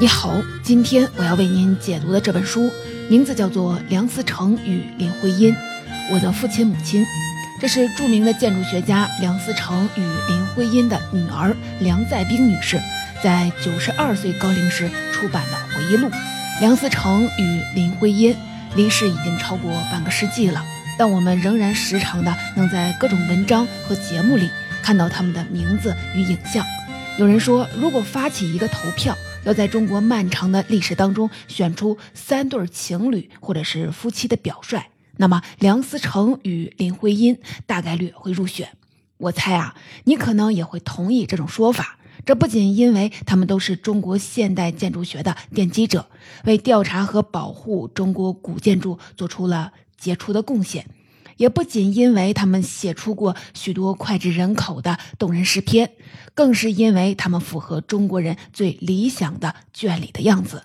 你好，今天我要为您解读的这本书名字叫做《梁思成与林徽因：我的父亲母亲》，这是著名的建筑学家梁思成与林徽因的女儿梁再冰女士。在九十二岁高龄时出版的回忆录。梁思成与林徽因离世已经超过半个世纪了，但我们仍然时常的能在各种文章和节目里看到他们的名字与影像。有人说，如果发起一个投票，要在中国漫长的历史当中选出三对情侣或者是夫妻的表率，那么梁思成与林徽因大概率会入选。我猜啊，你可能也会同意这种说法。这不仅因为他们都是中国现代建筑学的奠基者，为调查和保护中国古建筑做出了杰出的贡献。也不仅因为他们写出过许多脍炙人口的动人诗篇，更是因为他们符合中国人最理想的眷侣的样子。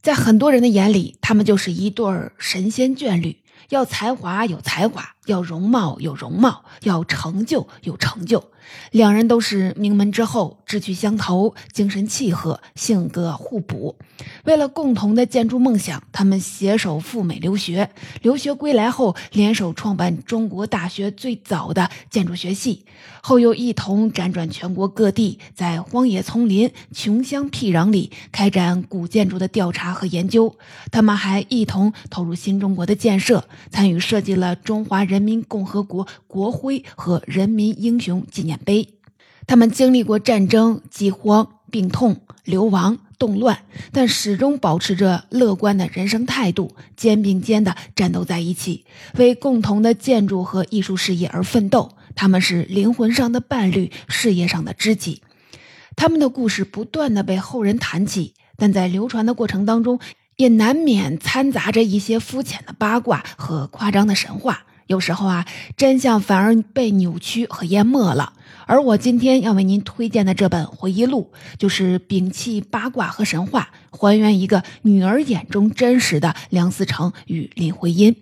在很多人的眼里，他们就是一对神仙眷侣，要才华有才华，要容貌有容貌，要成就有成就。两人都是名门之后，志趣相投，精神契合，性格互补。为了共同的建筑梦想，他们携手赴美留学。留学归来后，联手创办中国大学最早的建筑学系，后又一同辗转全国各地，在荒野丛林、穷乡僻壤里开展古建筑的调查和研究。他们还一同投入新中国的建设，参与设计了中华人人民共和国国徽和人民英雄纪念碑。他们经历过战争、饥荒、病痛、流亡。动乱，但始终保持着乐观的人生态度，肩并肩的战斗在一起，为共同的建筑和艺术事业而奋斗。他们是灵魂上的伴侣，事业上的知己。他们的故事不断的被后人谈起，但在流传的过程当中，也难免掺杂着一些肤浅的八卦和夸张的神话。有时候啊，真相反而被扭曲和淹没了。而我今天要为您推荐的这本回忆录，就是摒弃八卦和神话，还原一个女儿眼中真实的梁思成与林徽因。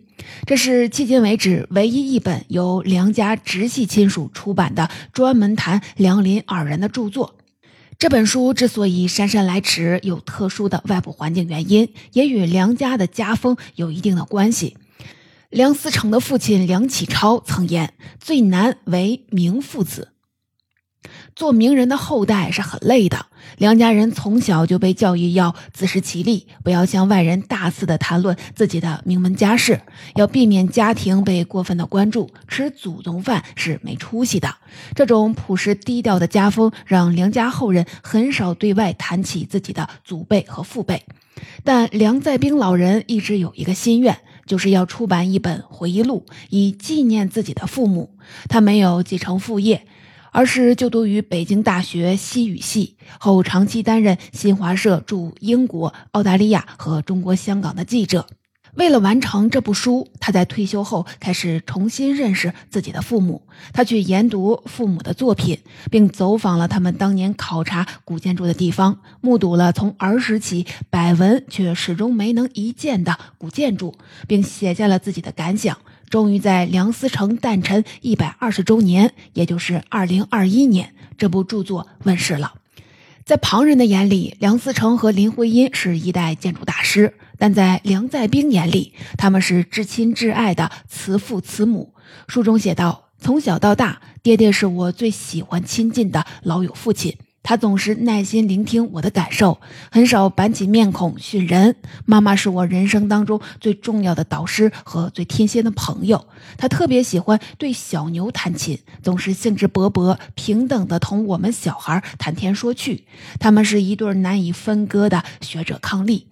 这是迄今为止唯一一本由梁家直系亲属出版的专门谈梁林二人的著作。这本书之所以姗姗来迟，有特殊的外部环境原因，也与梁家的家风有一定的关系。梁思成的父亲梁启超曾言：“最难为名父子。”做名人的后代是很累的。梁家人从小就被教育要自食其力，不要向外人大肆的谈论自己的名门家世，要避免家庭被过分的关注。吃祖宗饭是没出息的。这种朴实低调的家风，让梁家后人很少对外谈起自己的祖辈和父辈。但梁再冰老人一直有一个心愿，就是要出版一本回忆录，以纪念自己的父母。他没有继承父业。而是就读于北京大学西语系，后长期担任新华社驻英国、澳大利亚和中国香港的记者。为了完成这部书，他在退休后开始重新认识自己的父母。他去研读父母的作品，并走访了他们当年考察古建筑的地方，目睹了从儿时起百闻却始终没能一见的古建筑，并写下了自己的感想。终于在梁思成诞辰一百二十周年，也就是二零二一年，这部著作问世了。在旁人的眼里，梁思成和林徽因是一代建筑大师，但在梁再冰眼里，他们是至亲至爱的慈父慈母。书中写道：“从小到大，爹爹是我最喜欢亲近的老友父亲。”他总是耐心聆听我的感受，很少板起面孔训人。妈妈是我人生当中最重要的导师和最贴心的朋友。他特别喜欢对小牛弹琴，总是兴致勃勃、平等的同我们小孩谈天说趣。他们是一对难以分割的学者伉俪，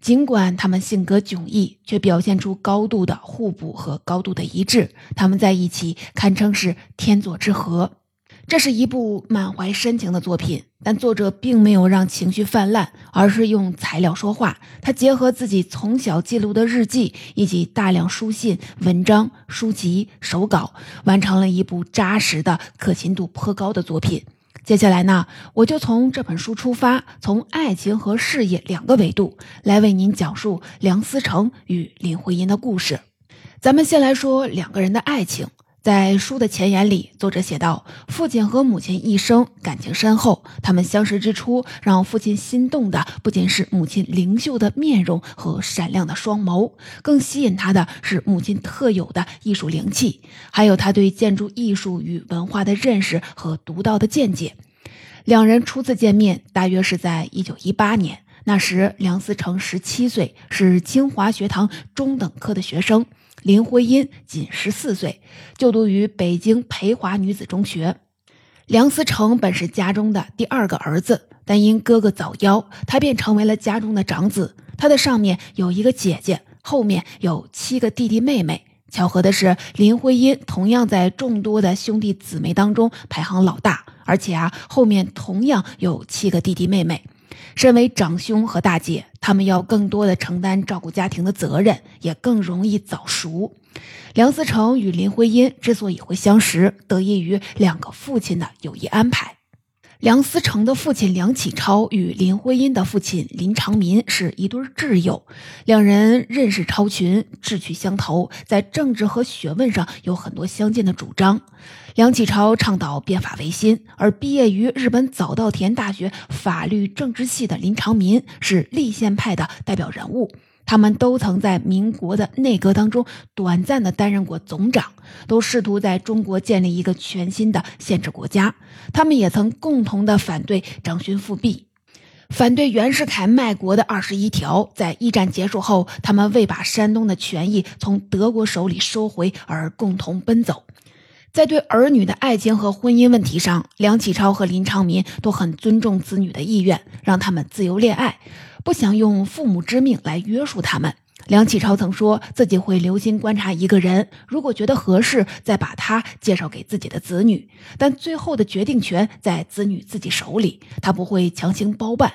尽管他们性格迥异，却表现出高度的互补和高度的一致。他们在一起堪称是天作之合。这是一部满怀深情的作品，但作者并没有让情绪泛滥，而是用材料说话。他结合自己从小记录的日记以及大量书信、文章、书籍、手稿，完成了一部扎实的、可信度颇高的作品。接下来呢，我就从这本书出发，从爱情和事业两个维度来为您讲述梁思成与林徽因的故事。咱们先来说两个人的爱情。在书的前言里，作者写道：“父亲和母亲一生感情深厚，他们相识之初，让父亲心动的不仅是母亲灵秀的面容和闪亮的双眸，更吸引他的是母亲特有的艺术灵气，还有他对建筑艺术与文化的认识和独到的见解。”两人初次见面大约是在一九一八年，那时梁思成十七岁，是清华学堂中等科的学生。林徽因仅十四岁，就读于北京培华女子中学。梁思成本是家中的第二个儿子，但因哥哥早夭，他便成为了家中的长子。他的上面有一个姐姐，后面有七个弟弟妹妹。巧合的是，林徽因同样在众多的兄弟姊妹当中排行老大，而且啊，后面同样有七个弟弟妹妹。身为长兄和大姐，他们要更多的承担照顾家庭的责任，也更容易早熟。梁思成与林徽因之所以会相识，得益于两个父亲的有意安排。梁思成的父亲梁启超与林徽因的父亲林长民是一对挚友，两人认识超群，志趣相投，在政治和学问上有很多相近的主张。梁启超倡导变法维新，而毕业于日本早稻田大学法律政治系的林长民是立宪派的代表人物。他们都曾在民国的内阁当中短暂的担任过总长，都试图在中国建立一个全新的宪制国家。他们也曾共同的反对张勋复辟，反对袁世凯卖国的二十一条。在一战结束后，他们为把山东的权益从德国手里收回而共同奔走。在对儿女的爱情和婚姻问题上，梁启超和林长民都很尊重子女的意愿，让他们自由恋爱。不想用父母之命来约束他们。梁启超曾说自己会留心观察一个人，如果觉得合适，再把他介绍给自己的子女。但最后的决定权在子女自己手里，他不会强行包办。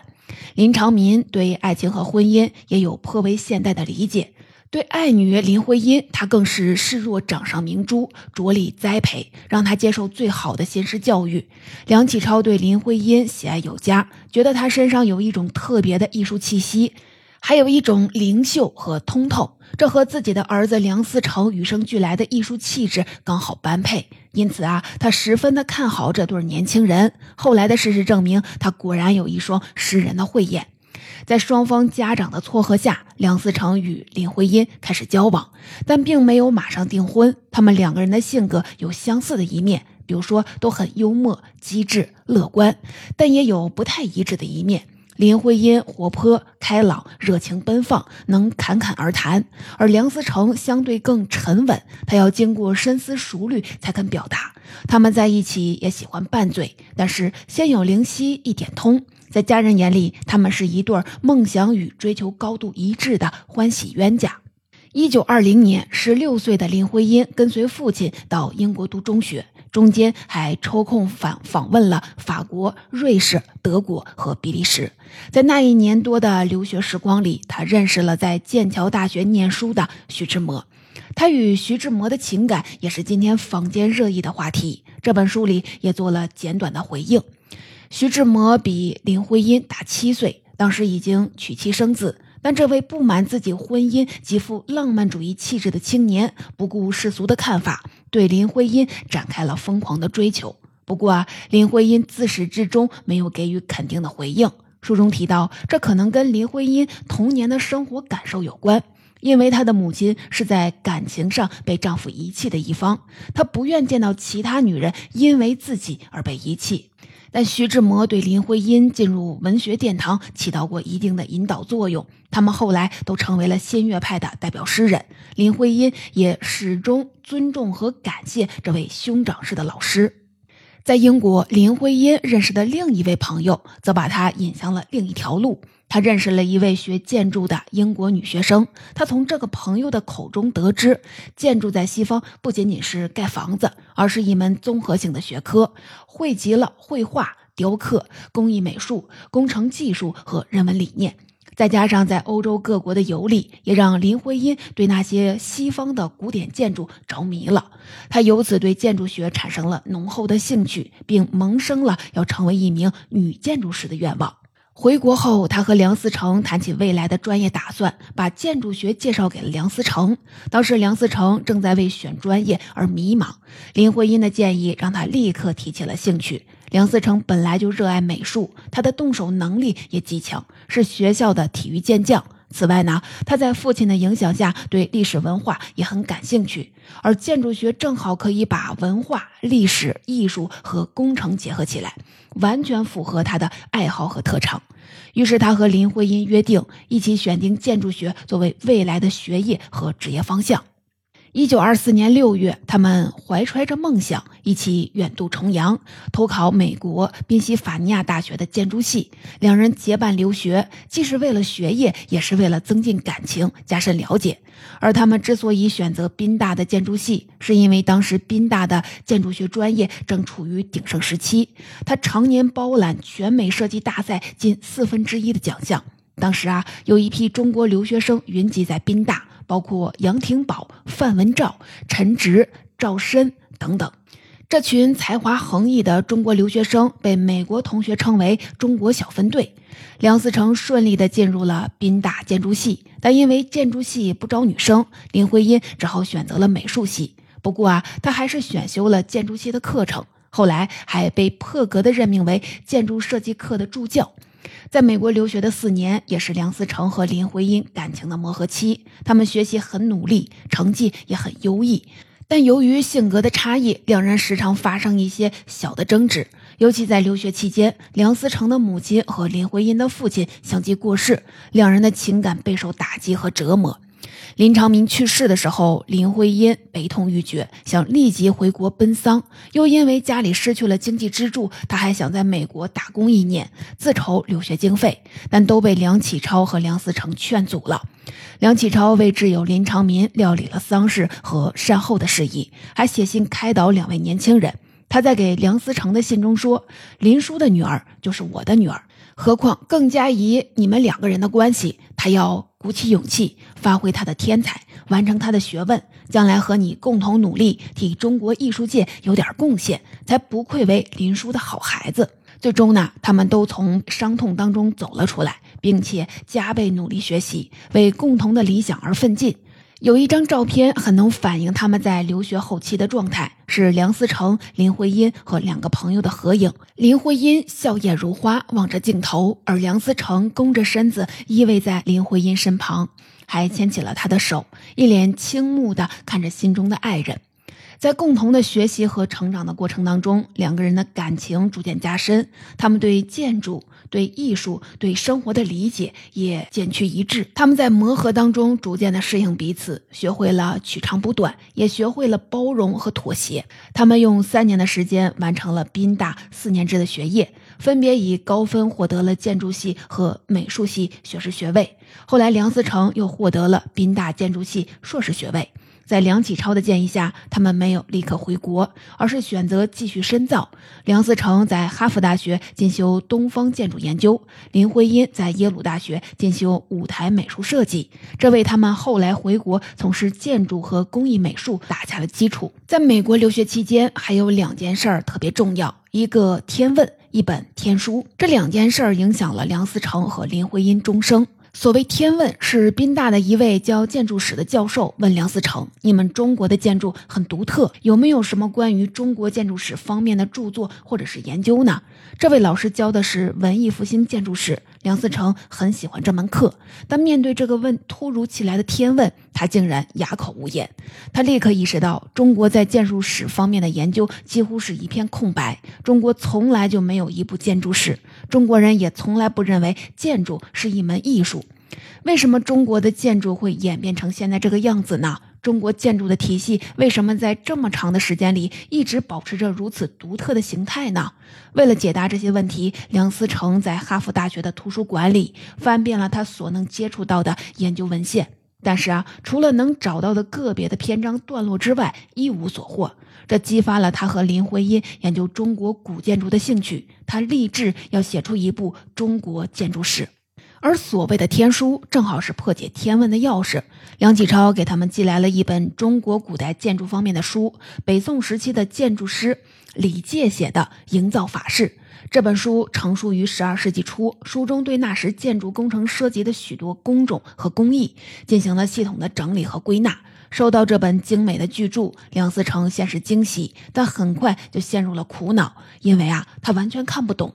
林长民对爱情和婚姻也有颇为现代的理解。对爱女林徽因，他更是视若掌上明珠，着力栽培，让她接受最好的现实教育。梁启超对林徽因喜爱有加，觉得她身上有一种特别的艺术气息，还有一种灵秀和通透，这和自己的儿子梁思成与生俱来的艺术气质刚好般配。因此啊，他十分的看好这对年轻人。后来的事实证明，他果然有一双识人的慧眼。在双方家长的撮合下，梁思成与林徽因开始交往，但并没有马上订婚。他们两个人的性格有相似的一面，比如说都很幽默、机智、乐观，但也有不太一致的一面。林徽因活泼开朗、热情奔放，能侃侃而谈；而梁思成相对更沉稳，他要经过深思熟虑才肯表达。他们在一起也喜欢拌嘴，但是先有灵犀一点通。在家人眼里，他们是一对梦想与追求高度一致的欢喜冤家。一九二零年，十六岁的林徽因跟随父亲到英国读中学，中间还抽空访访问了法国、瑞士、德国和比利时。在那一年多的留学时光里，他认识了在剑桥大学念书的徐志摩。他与徐志摩的情感也是今天坊间热议的话题。这本书里也做了简短的回应。徐志摩比林徽因大七岁，当时已经娶妻生子。但这位不满自己婚姻极富浪漫主义气质的青年，不顾世俗的看法，对林徽因展开了疯狂的追求。不过啊，林徽因自始至终没有给予肯定的回应。书中提到，这可能跟林徽因童年的生活感受有关，因为她的母亲是在感情上被丈夫遗弃的一方，她不愿见到其他女人因为自己而被遗弃。但徐志摩对林徽因进入文学殿堂起到过一定的引导作用，他们后来都成为了新月派的代表诗人。林徽因也始终尊重和感谢这位兄长式的老师。在英国，林徽因认识的另一位朋友则把她引向了另一条路。他认识了一位学建筑的英国女学生，他从这个朋友的口中得知，建筑在西方不仅仅是盖房子，而是一门综合性的学科，汇集了绘画、雕刻、工艺美术、工程技术和人文理念。再加上在欧洲各国的游历，也让林徽因对那些西方的古典建筑着迷了。她由此对建筑学产生了浓厚的兴趣，并萌生了要成为一名女建筑师的愿望。回国后，他和梁思成谈起未来的专业打算，把建筑学介绍给了梁思成。当时梁思成正在为选专业而迷茫，林徽因的建议让他立刻提起了兴趣。梁思成本来就热爱美术，他的动手能力也极强，是学校的体育健将。此外呢，他在父亲的影响下，对历史文化也很感兴趣，而建筑学正好可以把文化、历史、艺术和工程结合起来，完全符合他的爱好和特长。于是，他和林徽因约定，一起选定建筑学作为未来的学业和职业方向。一九二四年六月，他们怀揣着梦想，一起远渡重洋，投考美国宾夕法尼亚大学的建筑系。两人结伴留学，既是为了学业，也是为了增进感情、加深了解。而他们之所以选择宾大的建筑系，是因为当时宾大的建筑学专业正处于鼎盛时期，他常年包揽全美设计大赛近四分之一的奖项。当时啊，有一批中国留学生云集在宾大。包括杨廷宝、范文照、陈植、赵申等等，这群才华横溢的中国留学生被美国同学称为“中国小分队”。梁思成顺利地进入了宾大建筑系，但因为建筑系不招女生，林徽因只好选择了美术系。不过啊，他还是选修了建筑系的课程，后来还被破格的任命为建筑设计课的助教。在美国留学的四年，也是梁思成和林徽因感情的磨合期。他们学习很努力，成绩也很优异，但由于性格的差异，两人时常发生一些小的争执。尤其在留学期间，梁思成的母亲和林徽因的父亲相继过世，两人的情感备受打击和折磨。林长民去世的时候，林徽因悲痛欲绝，想立即回国奔丧。又因为家里失去了经济支柱，他还想在美国打工一年，自筹留学经费，但都被梁启超和梁思成劝阻了。梁启超为挚友林长民料理了丧事和善后的事宜，还写信开导两位年轻人。他在给梁思成的信中说：“林叔的女儿就是我的女儿，何况更加以你们两个人的关系，他要。”鼓起勇气，发挥他的天才，完成他的学问，将来和你共同努力，替中国艺术界有点贡献，才不愧为林叔的好孩子。最终呢，他们都从伤痛当中走了出来，并且加倍努力学习，为共同的理想而奋进。有一张照片很能反映他们在留学后期的状态，是梁思成、林徽因和两个朋友的合影。林徽因笑靥如花，望着镜头，而梁思成弓着身子依偎在林徽因身旁，还牵起了她的手，一脸倾慕地看着心中的爱人。在共同的学习和成长的过程当中，两个人的感情逐渐加深，他们对建筑。对艺术、对生活的理解也渐趋一致。他们在磨合当中逐渐的适应彼此，学会了取长补短，也学会了包容和妥协。他们用三年的时间完成了宾大四年制的学业，分别以高分获得了建筑系和美术系学士学位。后来，梁思成又获得了宾大建筑系硕士学位。在梁启超的建议下，他们没有立刻回国，而是选择继续深造。梁思成在哈佛大学进修东方建筑研究，林徽因在耶鲁大学进修舞台美术设计，这为他们后来回国从事建筑和工艺美术打下了基础。在美国留学期间，还有两件事儿特别重要：一个《天问》，一本《天书》。这两件事儿影响了梁思成和林徽因终生。所谓天问，是宾大的一位教建筑史的教授问梁思成：“你们中国的建筑很独特，有没有什么关于中国建筑史方面的著作或者是研究呢？”这位老师教的是文艺复兴建筑史，梁思成很喜欢这门课，但面对这个问突如其来的天问，他竟然哑口无言。他立刻意识到，中国在建筑史方面的研究几乎是一片空白，中国从来就没有一部建筑史。中国人也从来不认为建筑是一门艺术，为什么中国的建筑会演变成现在这个样子呢？中国建筑的体系为什么在这么长的时间里一直保持着如此独特的形态呢？为了解答这些问题，梁思成在哈佛大学的图书馆里翻遍了他所能接触到的研究文献，但是啊，除了能找到的个别的篇章段落之外，一无所获。这激发了他和林徽因研究中国古建筑的兴趣。他立志要写出一部中国建筑史。而所谓的天书，正好是破解天文的钥匙。梁启超给他们寄来了一本中国古代建筑方面的书，北宋时期的建筑师李诫写的《营造法式》这本书成书于十二世纪初，书中对那时建筑工程涉及的许多工种和工艺进行了系统的整理和归纳。收到这本精美的巨著，梁思成先是惊喜，但很快就陷入了苦恼，因为啊，他完全看不懂。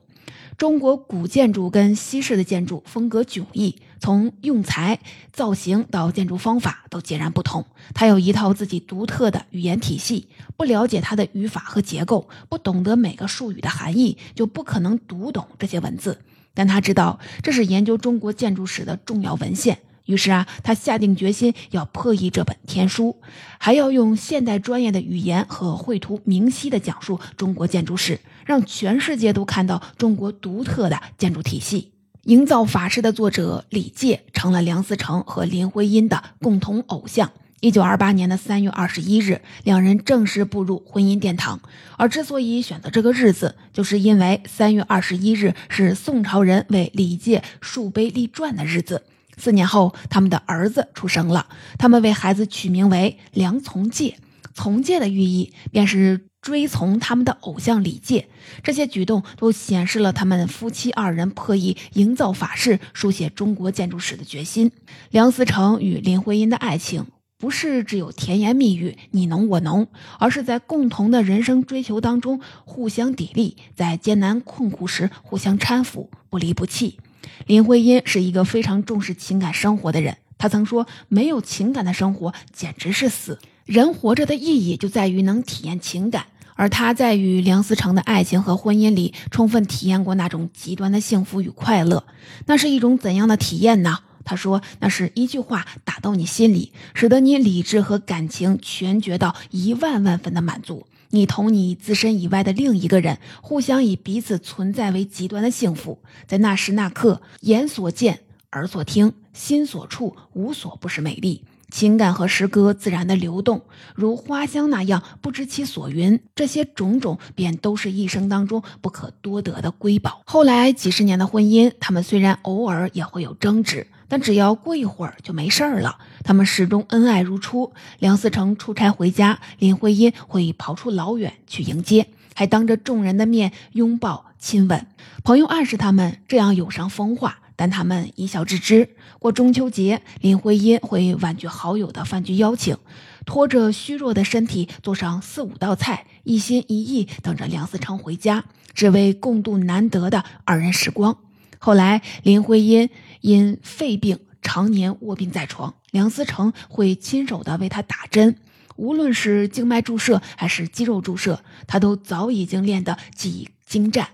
中国古建筑跟西式的建筑风格迥异，从用材、造型到建筑方法都截然不同。他有一套自己独特的语言体系，不了解它的语法和结构，不懂得每个术语的含义，就不可能读懂这些文字。但他知道这是研究中国建筑史的重要文献。于是啊，他下定决心要破译这本天书，还要用现代专业的语言和绘图明晰的讲述中国建筑史，让全世界都看到中国独特的建筑体系。营造法式的作者李诫成了梁思成和林徽因的共同偶像。一九二八年的三月二十一日，两人正式步入婚姻殿堂。而之所以选择这个日子，就是因为三月二十一日是宋朝人为李诫树碑立传的日子。四年后，他们的儿子出生了。他们为孩子取名为梁从诫，从诫的寓意便是追从他们的偶像李诫。这些举动都显示了他们夫妻二人破译营造法式、书写中国建筑史的决心。梁思成与林徽因的爱情，不是只有甜言蜜语、你侬我侬，而是在共同的人生追求当中互相砥砺，在艰难困苦时互相搀扶，不离不弃。林徽因是一个非常重视情感生活的人，她曾说：“没有情感的生活简直是死。人活着的意义就在于能体验情感。”而她在与梁思成的爱情和婚姻里，充分体验过那种极端的幸福与快乐。那是一种怎样的体验呢？她说：“那是一句话打到你心里，使得你理智和感情全觉到一万万分的满足。”你同你自身以外的另一个人，互相以彼此存在为极端的幸福，在那时那刻，眼所见，耳所听，心所触，无所不是美丽。情感和诗歌自然的流动，如花香那样不知其所云。这些种种，便都是一生当中不可多得的瑰宝。后来几十年的婚姻，他们虽然偶尔也会有争执。但只要过一会儿就没事儿了，他们始终恩爱如初。梁思成出差回家，林徽因会跑出老远去迎接，还当着众人的面拥抱亲吻。朋友暗示他们这样有伤风化，但他们一笑置之。过中秋节，林徽因会婉拒好友的饭局邀请，拖着虚弱的身体做上四五道菜，一心一意等着梁思成回家，只为共度难得的二人时光。后来，林徽因。因肺病常年卧病在床，梁思成会亲手的为他打针，无论是静脉注射还是肌肉注射，他都早已经练得技艺精湛。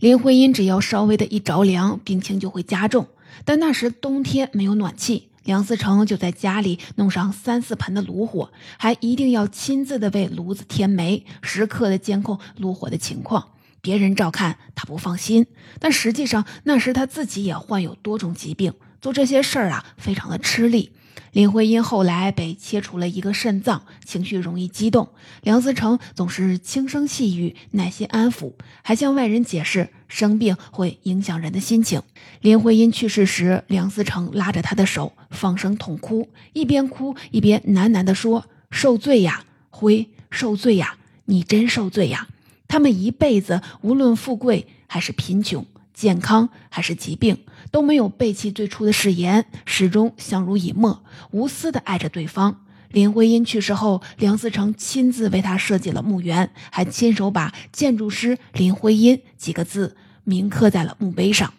林徽因只要稍微的一着凉，病情就会加重。但那时冬天没有暖气，梁思成就在家里弄上三四盆的炉火，还一定要亲自的为炉子添煤，时刻的监控炉火的情况。别人照看他不放心，但实际上那时他自己也患有多种疾病，做这些事儿啊非常的吃力。林徽因后来被切除了一个肾脏，情绪容易激动，梁思成总是轻声细语，耐心安抚，还向外人解释生病会影响人的心情。林徽因去世时，梁思成拉着她的手放声痛哭，一边哭一边喃喃地说：“受罪呀，辉，受罪呀，你真受罪呀。”他们一辈子，无论富贵还是贫穷，健康还是疾病，都没有背弃最初的誓言，始终相濡以沫，无私的爱着对方。林徽因去世后，梁思成亲自为她设计了墓园，还亲手把“建筑师林徽因”几个字铭刻在了墓碑上。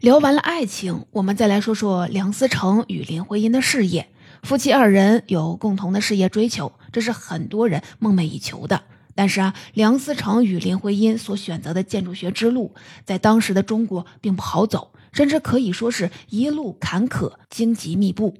聊完了爱情，我们再来说说梁思成与林徽因的事业。夫妻二人有共同的事业追求，这是很多人梦寐以求的。但是啊，梁思成与林徽因所选择的建筑学之路，在当时的中国并不好走，甚至可以说是一路坎坷、荆棘密布。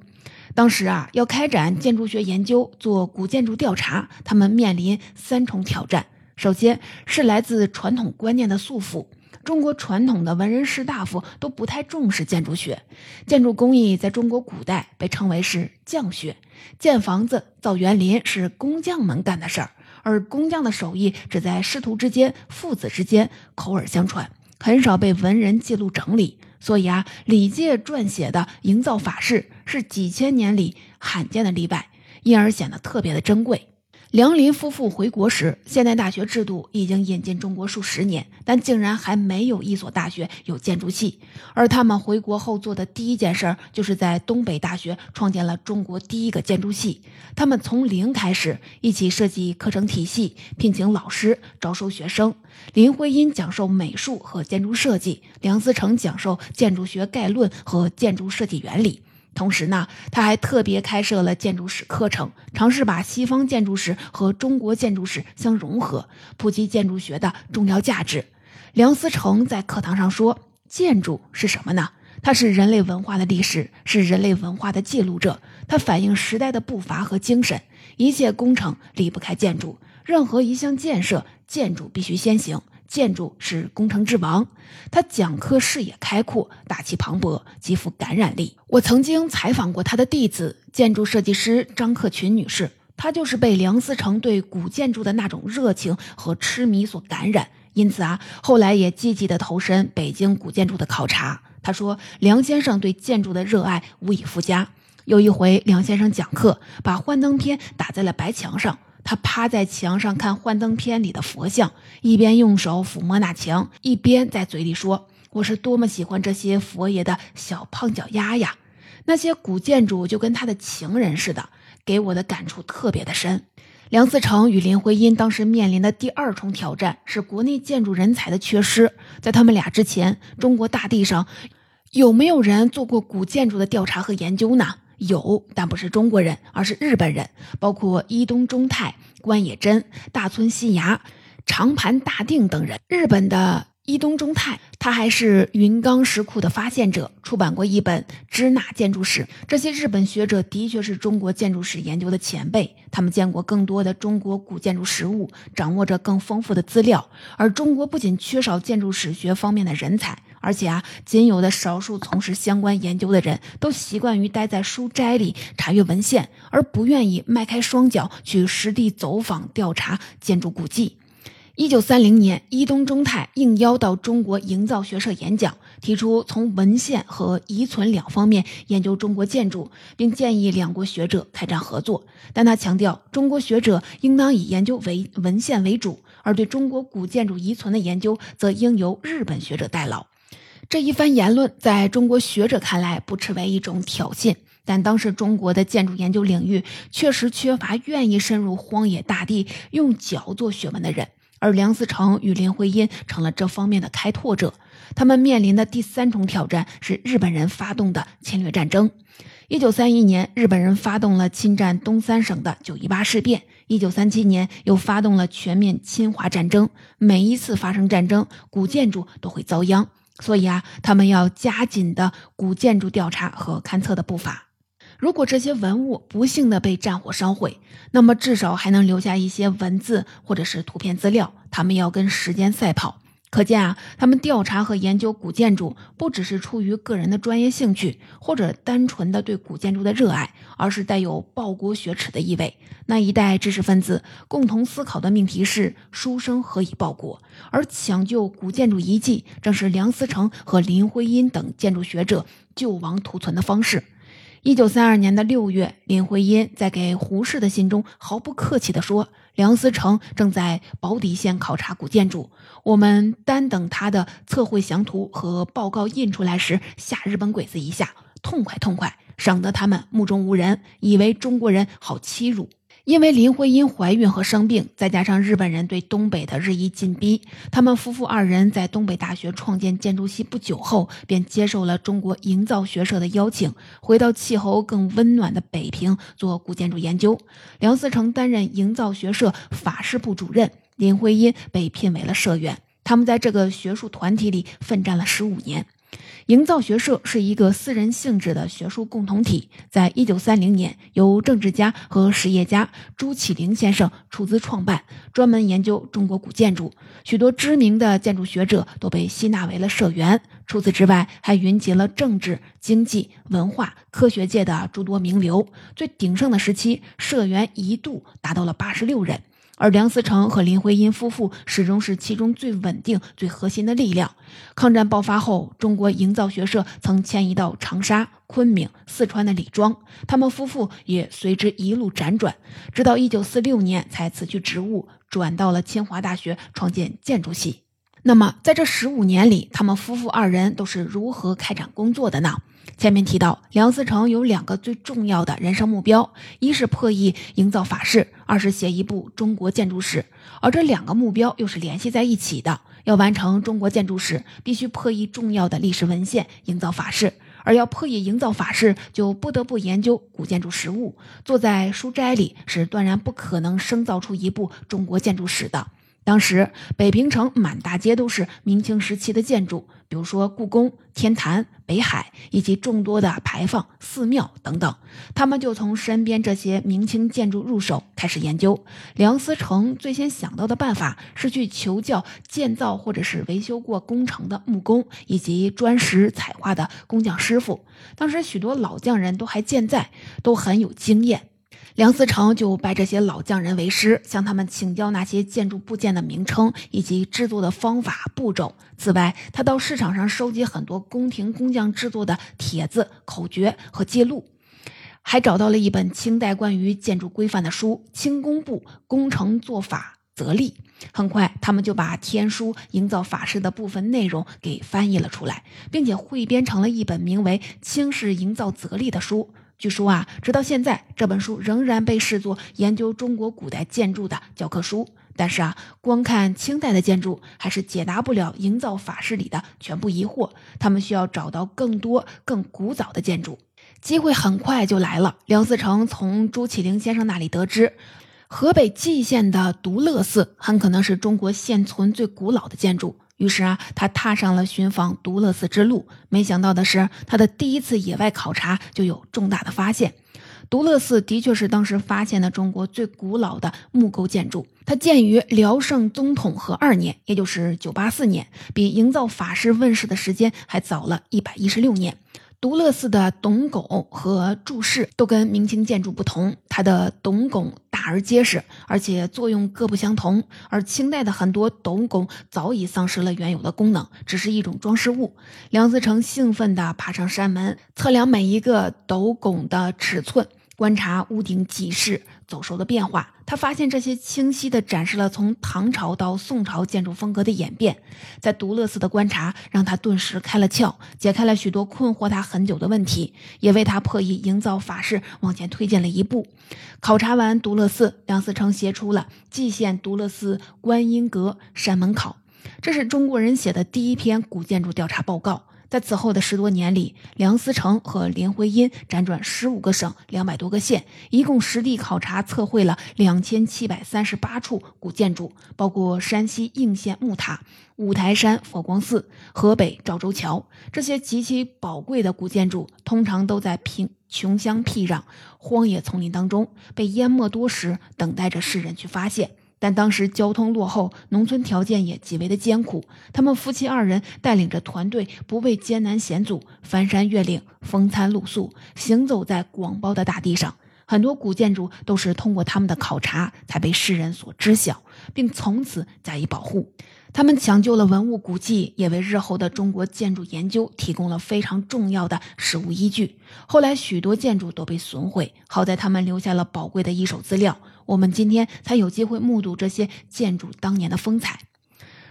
当时啊，要开展建筑学研究、做古建筑调查，他们面临三重挑战：首先是来自传统观念的束缚，中国传统的文人士大夫都不太重视建筑学，建筑工艺在中国古代被称为是匠学，建房子、造园林是工匠们干的事儿。而工匠的手艺只在师徒之间、父子之间口耳相传，很少被文人记录整理。所以啊，李诫撰写的《营造法式》是几千年里罕见的例外，因而显得特别的珍贵。梁林夫妇回国时，现代大学制度已经引进中国数十年，但竟然还没有一所大学有建筑系。而他们回国后做的第一件事，就是在东北大学创建了中国第一个建筑系。他们从零开始，一起设计课程体系，聘请老师，招收学生。林徽因讲授美术和建筑设计，梁思成讲授建筑学概论和建筑设计原理。同时呢，他还特别开设了建筑史课程，尝试把西方建筑史和中国建筑史相融合，普及建筑学的重要价值。梁思成在课堂上说：“建筑是什么呢？它是人类文化的历史，是人类文化的记录者，它反映时代的步伐和精神。一切工程离不开建筑，任何一项建设，建筑必须先行。”建筑是工程之王，他讲课视野开阔，大气磅礴，极富感染力。我曾经采访过他的弟子，建筑设计师张克群女士，她就是被梁思成对古建筑的那种热情和痴迷所感染，因此啊，后来也积极的投身北京古建筑的考察。他说，梁先生对建筑的热爱无以复加。有一回，梁先生讲课，把幻灯片打在了白墙上。他趴在墙上看幻灯片里的佛像，一边用手抚摸那墙，一边在嘴里说：“我是多么喜欢这些佛爷的小胖脚丫呀！”那些古建筑就跟他的情人似的，给我的感触特别的深。梁思成与林徽因当时面临的第二重挑战是国内建筑人才的缺失。在他们俩之前，中国大地上有没有人做过古建筑的调查和研究呢？有，但不是中国人，而是日本人，包括伊东忠太、关野真、大村西牙、长盘大定等人。日本的伊东忠太，他还是云冈石窟的发现者，出版过一本《支那建筑史》。这些日本学者的确是中国建筑史研究的前辈，他们见过更多的中国古建筑实物，掌握着更丰富的资料。而中国不仅缺少建筑史学方面的人才。而且啊，仅有的少数从事相关研究的人都习惯于待在书斋里查阅文献，而不愿意迈开双脚去实地走访调查建筑古迹。一九三零年，伊东忠太应邀到中国营造学社演讲，提出从文献和遗存两方面研究中国建筑，并建议两国学者开展合作。但他强调，中国学者应当以研究为文献为主，而对中国古建筑遗存的研究则应由日本学者代劳。这一番言论在中国学者看来不失为一种挑衅，但当时中国的建筑研究领域确实缺乏愿意深入荒野大地、用脚做学问的人，而梁思成与林徽因成了这方面的开拓者。他们面临的第三重挑战是日本人发动的侵略战争。一九三一年，日本人发动了侵占东三省的九一八事变；一九三七年，又发动了全面侵华战争。每一次发生战争，古建筑都会遭殃。所以啊，他们要加紧的古建筑调查和勘测的步伐。如果这些文物不幸的被战火烧毁，那么至少还能留下一些文字或者是图片资料。他们要跟时间赛跑。可见啊，他们调查和研究古建筑，不只是出于个人的专业兴趣，或者单纯的对古建筑的热爱，而是带有报国雪耻的意味。那一代知识分子共同思考的命题是：书生何以报国？而抢救古建筑遗迹，正是梁思成和林徽因等建筑学者救亡图存的方式。一九三二年的六月，林徽因在给胡适的信中毫不客气地说：“梁思成正在宝坻县考察古建筑，我们单等他的测绘详图和报告印出来时，吓日本鬼子一下，痛快痛快，省得他们目中无人，以为中国人好欺辱。”因为林徽因怀孕和生病，再加上日本人对东北的日益进逼，他们夫妇二人在东北大学创建建筑系不久后，便接受了中国营造学社的邀请，回到气候更温暖的北平做古建筑研究。梁思成担任营造学社法事部主任，林徽因被聘为了社员。他们在这个学术团体里奋战了十五年。营造学社是一个私人性质的学术共同体，在一九三零年由政治家和实业家朱启灵先生出资创办，专门研究中国古建筑。许多知名的建筑学者都被吸纳为了社员。除此之外，还云集了政治、经济、文化、科学界的诸多名流。最鼎盛的时期，社员一度达到了八十六人。而梁思成和林徽因夫妇始终是其中最稳定、最核心的力量。抗战爆发后，中国营造学社曾迁移到长沙、昆明、四川的李庄，他们夫妇也随之一路辗转，直到1946年才辞去职务，转到了清华大学创建建筑系。那么，在这十五年里，他们夫妇二人都是如何开展工作的呢？前面提到，梁思成有两个最重要的人生目标：一是破译营造法式，二是写一部中国建筑史。而这两个目标又是联系在一起的。要完成中国建筑史，必须破译重要的历史文献《营造法式》，而要破译《营造法式》，就不得不研究古建筑实物。坐在书斋里，是断然不可能生造出一部中国建筑史的。当时北平城满大街都是明清时期的建筑，比如说故宫、天坛、北海以及众多的牌坊、寺庙等等。他们就从身边这些明清建筑入手，开始研究。梁思成最先想到的办法是去求教建造或者是维修过工程的木工以及砖石彩画的工匠师傅。当时许多老匠人都还健在，都很有经验。梁思成就拜这些老匠人为师，向他们请教那些建筑部件的名称以及制作的方法步骤。此外，他到市场上收集很多宫廷工匠制作的帖子、口诀和记录，还找到了一本清代关于建筑规范的书《清工部工程做法则例》。很快，他们就把天书营造法式的部分内容给翻译了出来，并且汇编成了一本名为《清式营造则例》的书。据说啊，直到现在，这本书仍然被视作研究中国古代建筑的教科书。但是啊，光看清代的建筑还是解答不了营造法式里的全部疑惑。他们需要找到更多更古早的建筑。机会很快就来了。梁思成从朱启灵先生那里得知，河北蓟县的独乐寺很可能是中国现存最古老的建筑。于是啊，他踏上了寻访独乐寺之路。没想到的是，他的第一次野外考察就有重大的发现。独乐寺的确是当时发现的中国最古老的木构建筑。它建于辽圣宗统和二年，也就是九八四年，比营造法师问世的时间还早了一百一十六年。独乐寺的董拱和柱式都跟明清建筑不同，它的董拱大而结实，而且作用各不相同。而清代的很多董拱早已丧失了原有的功能，只是一种装饰物。梁思成兴奋地爬上山门，测量每一个斗拱的尺寸。观察屋顶几室走熟的变化，他发现这些清晰地展示了从唐朝到宋朝建筑风格的演变。在独乐寺的观察让他顿时开了窍，解开了许多困惑他很久的问题，也为他破译营造法式往前推进了一步。考察完独乐寺，梁思成写出了《蓟县独乐寺观音阁山门考》，这是中国人写的第一篇古建筑调查报告。在此后的十多年里，梁思成和林徽因辗转十五个省、两百多个县，一共实地考察测绘了两千七百三十八处古建筑，包括山西应县木塔、五台山佛光寺、河北赵州桥。这些极其宝贵的古建筑，通常都在平穷乡僻壤、荒野丛林当中被淹没多时，等待着世人去发现。但当时交通落后，农村条件也极为的艰苦。他们夫妻二人带领着团队，不畏艰难险阻，翻山越岭，风餐露宿，行走在广袤的大地上。很多古建筑都是通过他们的考察，才被世人所知晓，并从此加以保护。他们抢救了文物古迹，也为日后的中国建筑研究提供了非常重要的实物依据。后来许多建筑都被损毁，好在他们留下了宝贵的一手资料，我们今天才有机会目睹这些建筑当年的风采。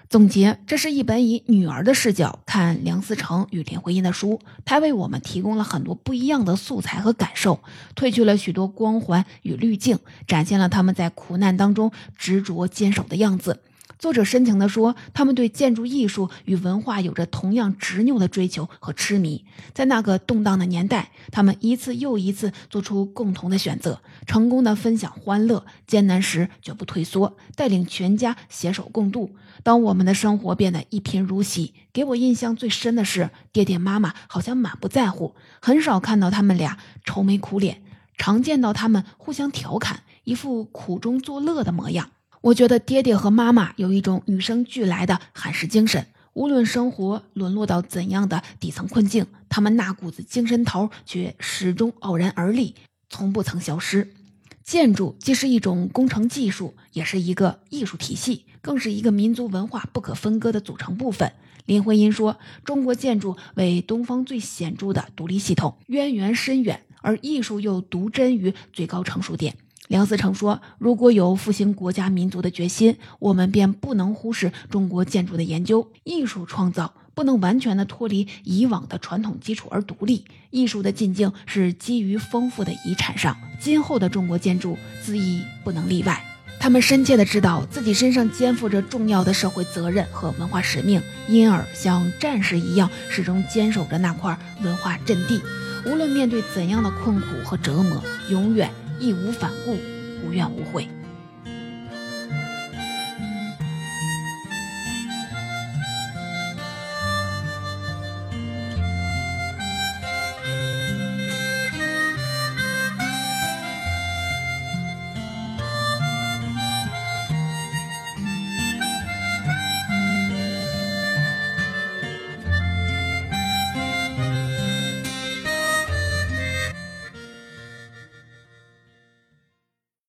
总结：这是一本以女儿的视角看梁思成与林徽因的书，它为我们提供了很多不一样的素材和感受，褪去了许多光环与滤镜，展现了他们在苦难当中执着坚守的样子。作者深情地说：“他们对建筑艺术与文化有着同样执拗的追求和痴迷。在那个动荡的年代，他们一次又一次做出共同的选择，成功的分享欢乐，艰难时绝不退缩，带领全家携手共度。当我们的生活变得一贫如洗，给我印象最深的是，爹爹妈妈好像满不在乎，很少看到他们俩愁眉苦脸，常见到他们互相调侃，一副苦中作乐的模样。”我觉得爹爹和妈妈有一种与生俱来的罕实精神，无论生活沦落到怎样的底层困境，他们那股子精神头却始终傲然而立，从不曾消失。建筑既是一种工程技术，也是一个艺术体系，更是一个民族文化不可分割的组成部分。林徽因说：“中国建筑为东方最显著的独立系统，渊源深远，而艺术又独珍于最高成熟点。”梁思成说：“如果有复兴国家民族的决心，我们便不能忽视中国建筑的研究、艺术创造。”不能完全的脱离以往的传统基础而独立，艺术的进境是基于丰富的遗产上。今后的中国建筑自亦不能例外。他们深切的知道自己身上肩负着重要的社会责任和文化使命，因而像战士一样始终坚守着那块文化阵地。无论面对怎样的困苦和折磨，永远义无反顾，无怨无悔。